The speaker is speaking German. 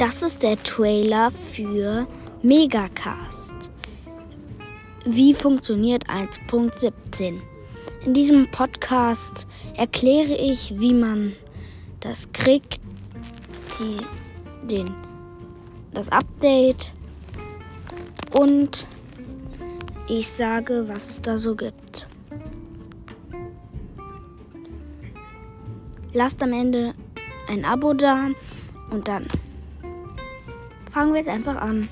Das ist der Trailer für Megacast. Wie funktioniert 1.17? In diesem Podcast erkläre ich, wie man das kriegt, die, den, das Update und ich sage, was es da so gibt. Lasst am Ende ein Abo da und dann fangen wir jetzt einfach an.